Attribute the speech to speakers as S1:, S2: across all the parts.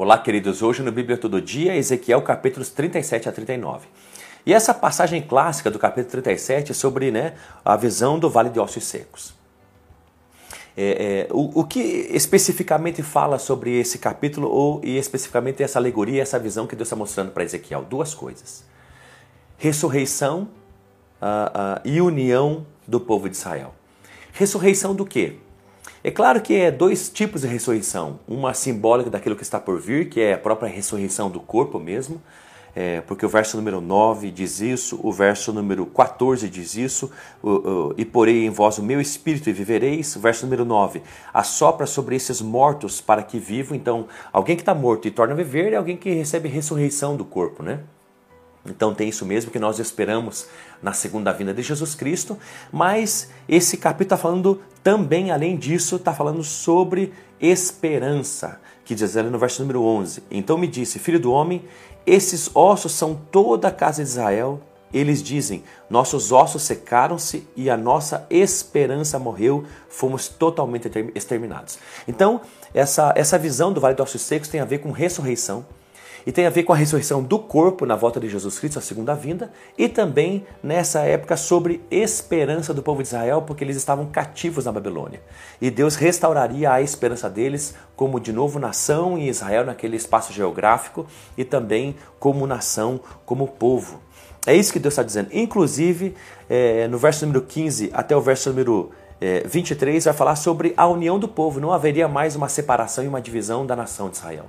S1: Olá, queridos. Hoje no Bíblia Todo Dia, Ezequiel capítulos 37 a 39. E essa passagem clássica do capítulo 37 é sobre né, a visão do Vale de Ossos Secos. É, é, o, o, que especificamente fala sobre esse capítulo ou e especificamente essa alegoria, essa visão que Deus está mostrando para Ezequiel? Duas coisas: ressurreição uh, uh, e união do povo de Israel. Ressurreição do quê? É claro que é dois tipos de ressurreição. Uma simbólica daquilo que está por vir, que é a própria ressurreição do corpo mesmo, é, porque o verso número 9 diz isso, o verso número 14 diz isso, o, o, e porei em vós o meu espírito e vivereis. O verso número 9, assopra sobre esses mortos para que vivam. Então, alguém que está morto e torna a viver é alguém que recebe ressurreição do corpo, né? Então tem isso mesmo que nós esperamos na segunda vinda de Jesus Cristo, mas esse capítulo está falando também, além disso, está falando sobre esperança, que diz ali no verso número 11: Então me disse, filho do homem, esses ossos são toda a casa de Israel. Eles dizem: Nossos ossos secaram-se e a nossa esperança morreu, fomos totalmente exterminados. Então, essa, essa visão do Vale dos Ossos Secos tem a ver com ressurreição e tem a ver com a ressurreição do corpo na volta de Jesus Cristo, a segunda vinda, e também nessa época sobre esperança do povo de Israel, porque eles estavam cativos na Babilônia. E Deus restauraria a esperança deles como de novo nação em Israel, naquele espaço geográfico, e também como nação, como povo. É isso que Deus está dizendo. Inclusive, é, no verso número 15 até o verso número é, 23, vai falar sobre a união do povo. Não haveria mais uma separação e uma divisão da nação de Israel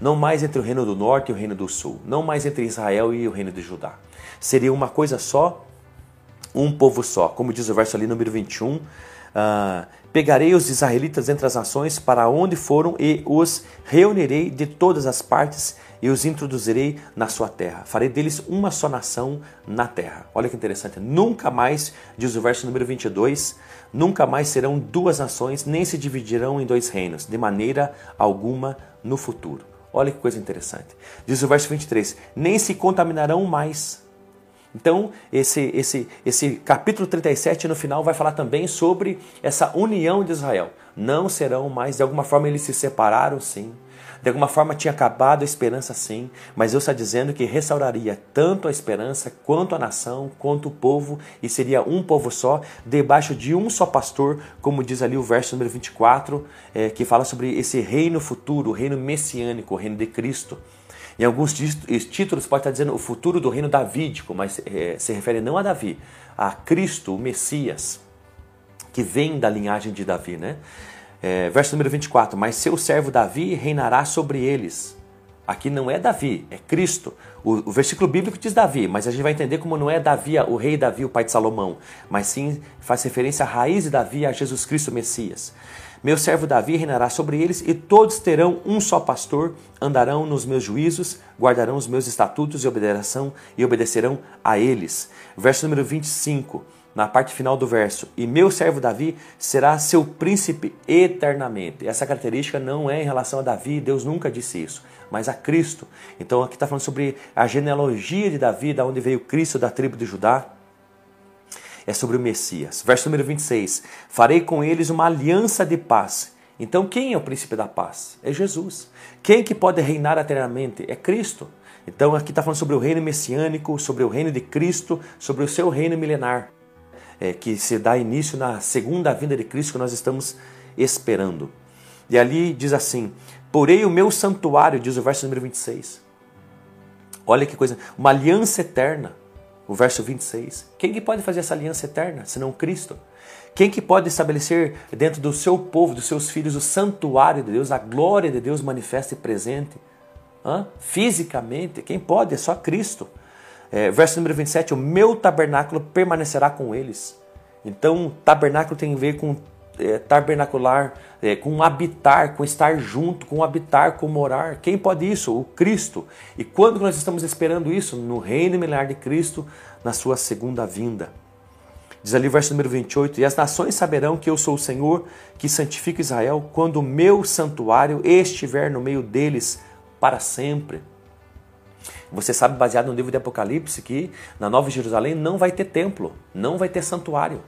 S1: não mais entre o reino do norte e o reino do sul, não mais entre Israel e o reino de Judá. Seria uma coisa só, um povo só. Como diz o verso ali, número 21, uh, ah, Pegarei os israelitas entre as nações para onde foram e os reunirei de todas as partes e os introduzirei na sua terra. Farei deles uma só nação na terra. Olha que interessante. Nunca mais, diz o verso número 22, nunca mais serão duas nações, nem se dividirão em dois reinos, de maneira alguma no futuro. Olha que coisa interessante. Diz o verso 23: Nem se contaminarão mais. Então, esse, esse, esse capítulo 37 no final vai falar também sobre essa união de Israel. Não serão mais, de alguma forma eles se separaram sim, de alguma forma tinha acabado a esperança sim, mas Deus está dizendo que restauraria tanto a esperança, quanto a nação, quanto o povo, e seria um povo só, debaixo de um só pastor, como diz ali o verso número 24, é, que fala sobre esse reino futuro, o reino messiânico, o reino de Cristo. Em alguns títulos pode estar dizendo o futuro do reino davídico, mas é, se refere não a Davi, a Cristo, o Messias, que vem da linhagem de Davi, né? É, verso número 24: Mas seu servo Davi reinará sobre eles. Aqui não é Davi, é Cristo. O, o, versículo bíblico diz Davi, mas a gente vai entender como não é Davi, o rei Davi, o pai de Salomão, mas sim faz referência à raiz de Davi, a Jesus Cristo Messias. Meu servo Davi reinará sobre eles, e todos terão um só pastor, andarão nos meus juízos, guardarão os meus estatutos e obedecerão, e obedecerão a eles. Verso número 25 na parte final do verso, e meu servo Davi será seu príncipe eternamente. Essa característica não é em relação a Davi, Deus nunca disse isso, mas a Cristo. Então aqui está falando sobre a genealogia de Davi, da onde veio Cristo da tribo de Judá. É sobre o Messias. Verso número 26: Farei com eles uma aliança de paz. Então, quem é o príncipe da paz? É Jesus. Quem que pode reinar eternamente? É Cristo. Então, aqui está falando sobre o reino messiânico, sobre o reino de Cristo, sobre o seu reino milenar é, que se dá início na segunda vinda de Cristo que nós estamos esperando. E ali diz assim: Porei o meu santuário, diz o verso número 26. Olha que coisa, uma aliança eterna. O verso 26. Quem que pode fazer essa aliança eterna, senão Cristo? Quem que pode estabelecer dentro do seu povo, dos seus filhos, o santuário de Deus, a glória de Deus manifesta e presente? Hã? Fisicamente, quem pode? É só Cristo. É, verso número 27, o meu tabernáculo permanecerá com eles. Então, tabernáculo tem a ver com é, tabernacular, é, com habitar, com estar junto, com habitar, com morar. Quem pode isso? O Cristo. E quando nós estamos esperando isso? No reino milenar de Cristo, na sua segunda vinda. Diz ali o verso número 28: E as nações saberão que eu sou o Senhor que santifica Israel, quando o meu santuário estiver no meio deles para sempre. Você sabe, baseado no livro de Apocalipse, que na Nova Jerusalém não vai ter templo, não vai ter santuário.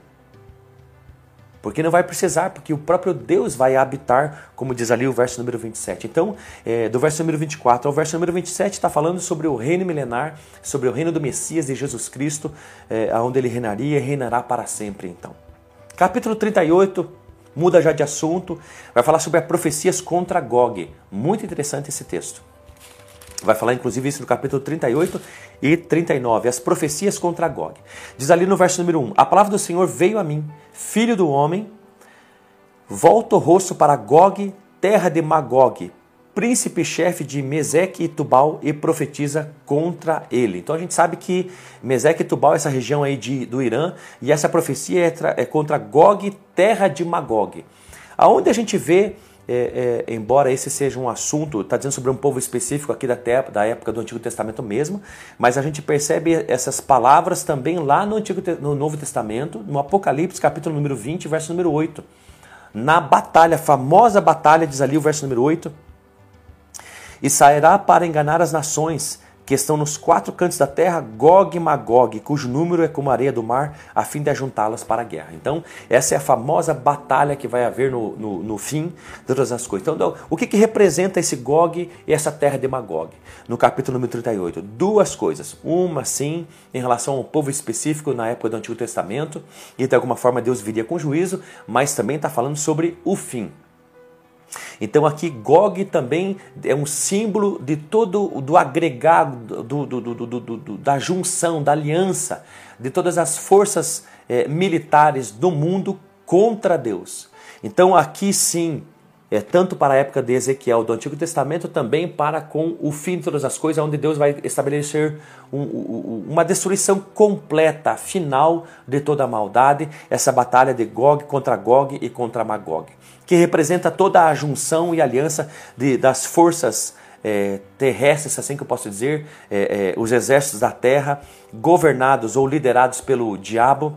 S1: Porque não vai precisar, porque o próprio Deus vai habitar, como diz ali o verso número 27. Então, é, do verso número 24 ao verso número 27, está falando sobre o reino milenar, sobre o reino do Messias de Jesus Cristo, é, onde ele reinaria e reinará para sempre. Então, capítulo 38, muda já de assunto, vai falar sobre as profecias contra Gog. Muito interessante esse texto. Vai falar inclusive isso no capítulo 38 e 39, as profecias contra Gog. Diz ali no verso número 1: A palavra do Senhor veio a mim, filho do homem, volta o rosto para Gog, terra de Magog, príncipe-chefe de Meseque e Tubal, e profetiza contra ele. Então a gente sabe que Meseque e Tubal, essa região aí de, do Irã, e essa profecia é, é contra Gog, terra de Magog. Aonde a gente vê é, é, embora esse seja um assunto, está dizendo sobre um povo específico aqui da, da época do Antigo Testamento mesmo, mas a gente percebe essas palavras também lá no, Antigo, no Novo Testamento, no Apocalipse, capítulo número 20, verso número 8. Na batalha, famosa batalha, diz ali o verso número 8, e sairá para enganar as nações, que estão nos quatro cantos da terra, Gog e Magog, cujo número é como a areia do mar, a fim de ajuntá-las para a guerra. Então, essa é a famosa batalha que vai haver no, no, no fim de todas as coisas. Então, o que, que representa esse Gog e essa terra de Magog? No capítulo número 38, duas coisas. Uma, sim, em relação ao povo específico na época do Antigo Testamento, e de alguma forma Deus viria com juízo, mas também está falando sobre o fim. Então aqui Gog também é um símbolo de todo do agregado, do, do, do, da junção, da aliança de todas as forças é, militares do mundo contra Deus. Então aqui sim é, tanto para a época de Ezequiel do Antigo Testamento, também para com o fim de todas as coisas, onde Deus vai estabelecer um, um, uma destruição completa, final de toda a maldade, essa batalha de Gog contra Gog e contra Magog, que representa toda a junção e aliança de, das forças é, terrestres, assim que eu posso dizer, é, é, os exércitos da terra, governados ou liderados pelo diabo,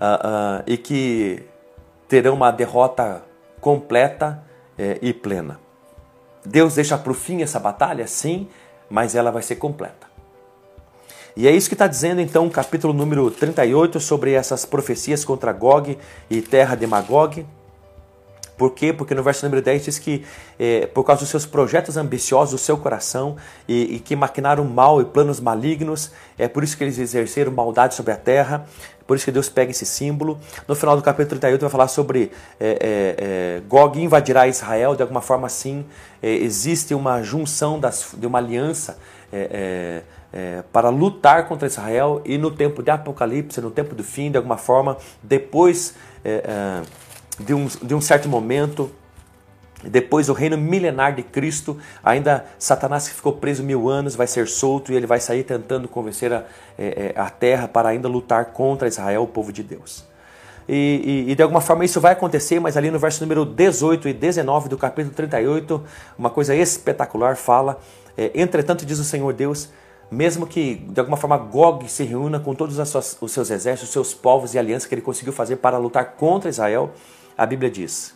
S1: uh, uh, e que terão uma derrota completa e plena. Deus deixa para o fim essa batalha? Sim, mas ela vai ser completa. E é isso que está dizendo então o capítulo número 38 sobre essas profecias contra Gog e terra de Magog. Por quê? Porque no verso número 10 diz que é, por causa dos seus projetos ambiciosos do seu coração e, e, que maquinaram mal e planos malignos, é por isso que eles exerceram maldade sobre a terra, por isso que Deus pega esse símbolo. No final do capítulo 38 vai falar sobre é, é, é, Gog invadirá Israel, de alguma forma assim, é, existe uma junção das, de uma aliança é, é, para lutar contra Israel e no tempo de Apocalipse, no tempo do fim, de alguma forma, depois de um, de um certo momento, depois o reino milenar de Cristo, ainda Satanás que ficou preso mil anos vai ser solto e ele vai sair tentando convencer a, é, é, a terra para ainda lutar contra Israel, o povo de Deus. E, e, e, de alguma forma isso vai acontecer, mas ali no verso número 18 e 19 do capítulo 38, uma coisa espetacular fala: é, Entretanto, diz o Senhor Deus, mesmo que de alguma forma Gog se reúna com todos os seus exércitos, os seus povos e alianças que ele conseguiu fazer para lutar contra Israel, a Bíblia diz: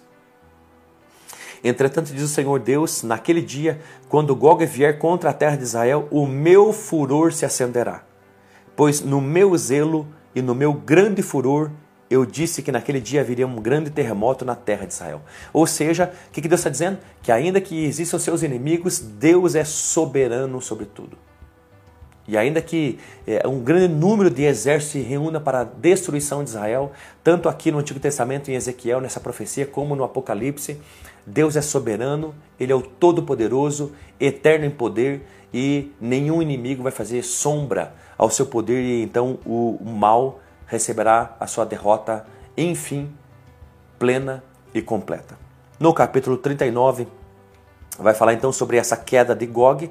S1: Entretanto, diz o Senhor Deus, naquele dia, quando Gog vier contra a terra de Israel, o meu furor se acenderá. Pois no meu zelo e no meu grande furor, eu disse que naquele dia haveria um grande terremoto na terra de Israel. Ou seja, o que Deus está dizendo? Que ainda que existam seus inimigos, Deus é soberano sobre tudo. E ainda que é, um grande número de exércitos se reúna para a destruição de Israel, tanto aqui no Antigo Testamento em Ezequiel, nessa profecia, como no Apocalipse, Deus é soberano, Ele é o Todo-Poderoso, eterno em poder e nenhum inimigo vai fazer sombra ao seu poder e então o mal receberá a sua derrota, enfim, plena e completa. No capítulo 39, vai falar então sobre essa queda de Gog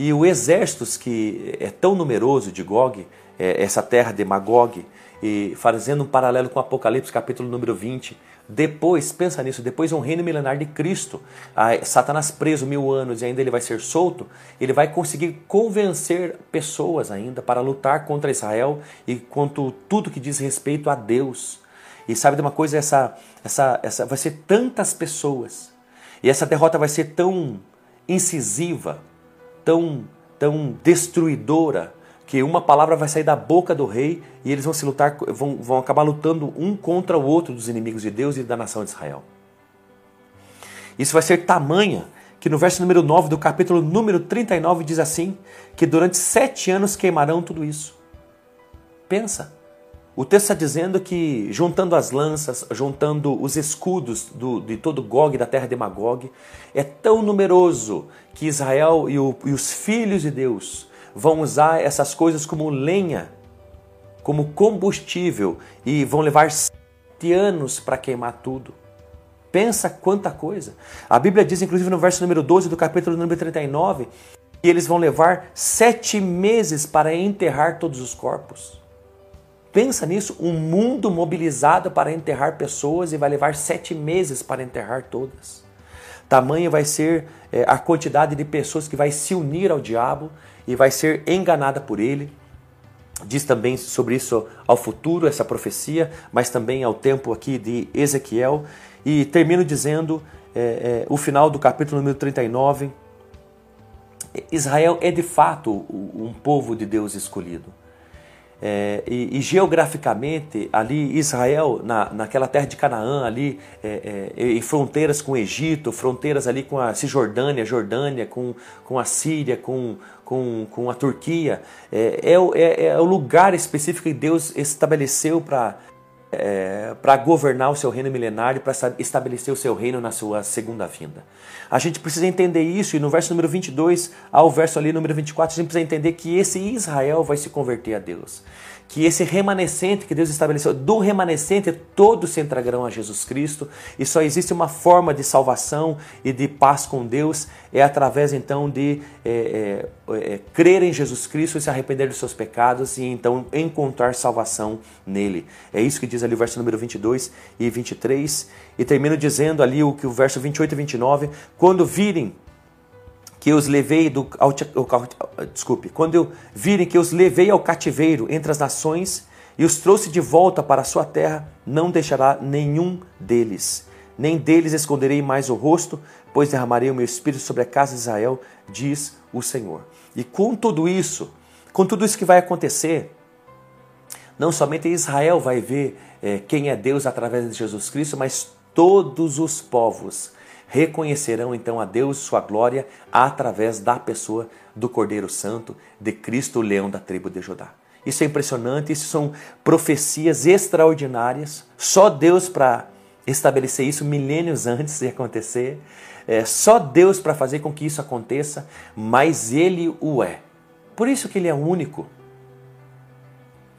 S1: e o exército que é tão numeroso de Gog, é, essa terra de Magog, e fazendo um paralelo com Apocalipse capítulo número 20, depois, pensa nisso, depois um reino milenar de Cristo, Satanás preso mil anos e ainda ele vai ser solto, ele vai conseguir convencer pessoas ainda para lutar contra Israel e contra tudo que diz respeito a Deus. E sabe de uma coisa, essa, essa, essa vai ser tantas pessoas, e essa derrota vai ser tão incisiva, tão, tão destruidora que uma palavra vai sair da boca do rei e eles vão se lutar, vão, vão acabar lutando um contra o outro dos inimigos de Deus e da nação de Israel. Isso vai ser tamanha que no verso número 9 do capítulo número 39 diz assim: que durante sete anos queimarão tudo isso. Pensa. O texto está dizendo que, juntando as lanças, juntando os escudos do, de todo Gog da terra de Magog, é tão numeroso que Israel e, o, e os filhos de Deus vão usar essas coisas como lenha, como combustível, e vão levar sete anos para queimar tudo. Pensa quanta coisa. A Bíblia diz, inclusive no verso número 12 do capítulo número 39, que eles vão levar sete meses para enterrar todos os corpos. Pensa nisso, um mundo mobilizado para enterrar pessoas e vai levar sete meses para enterrar todas. Tamanha vai ser é, a quantidade de pessoas que vai se unir ao diabo e vai ser enganada por ele. Diz também sobre isso ao futuro, essa profecia, mas também ao tempo aqui de Ezequiel. E termino dizendo é, é, o final do capítulo número 39. Israel é de fato um povo de Deus escolhido. É, e, e, geograficamente, ali Israel, na, naquela terra de Canaã, ali é, é, em fronteiras com o Egito, fronteiras ali com a Cisjordânia, Jordânia, com, com a Síria, com, com, com a Turquia, é, é, é, é o lugar específico que Deus estabeleceu para é, para governar o seu reino milenário, para estabelecer o seu reino na sua segunda vinda. A gente precisa entender isso, e no verso número 22 ao verso ali número 24, a gente precisa entender que esse Israel vai se converter a Deus que esse remanescente que Deus estabeleceu, do remanescente todos se entregarão a Jesus Cristo, e só existe uma forma de salvação e de paz com Deus, é através então de é, é, é, crer em Jesus Cristo e se arrepender dos seus pecados e então encontrar salvação nele. É isso que diz ali o verso número 22 e 23, e termino dizendo ali o que o verso 28 e 29, quando virem que os levei do ao, ao, desculpe, quando eu virem que os levei ao cativeiro entre as nações e os trouxe de volta para a sua terra, não deixará nenhum deles, nem deles esconderei mais o rosto, pois derramarei o meu espírito sobre a casa de Israel, diz o Senhor. E com tudo isso, com tudo isso que vai acontecer, não somente Israel vai ver é, quem é Deus através de Jesus Cristo, mas todos os povos reconhecerão então a Deus sua glória através da pessoa do Cordeiro Santo, de Cristo, o leão da tribo de Judá. Isso é impressionante, isso são profecias extraordinárias. Só Deus para estabelecer isso milênios antes de acontecer. É, só Deus para fazer com que isso aconteça, mas Ele o é. Por isso que Ele é único.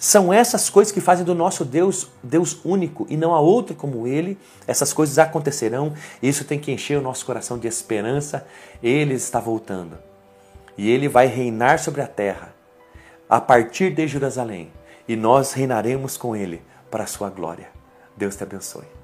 S1: São essas coisas que fazem do nosso Deus Deus único e não há outro como Ele. Essas coisas acontecerão isso tem que encher o nosso coração de esperança. Ele está voltando e Ele vai reinar sobre a terra a partir de Jerusalém e nós reinaremos com Ele para a sua glória. Deus te abençoe.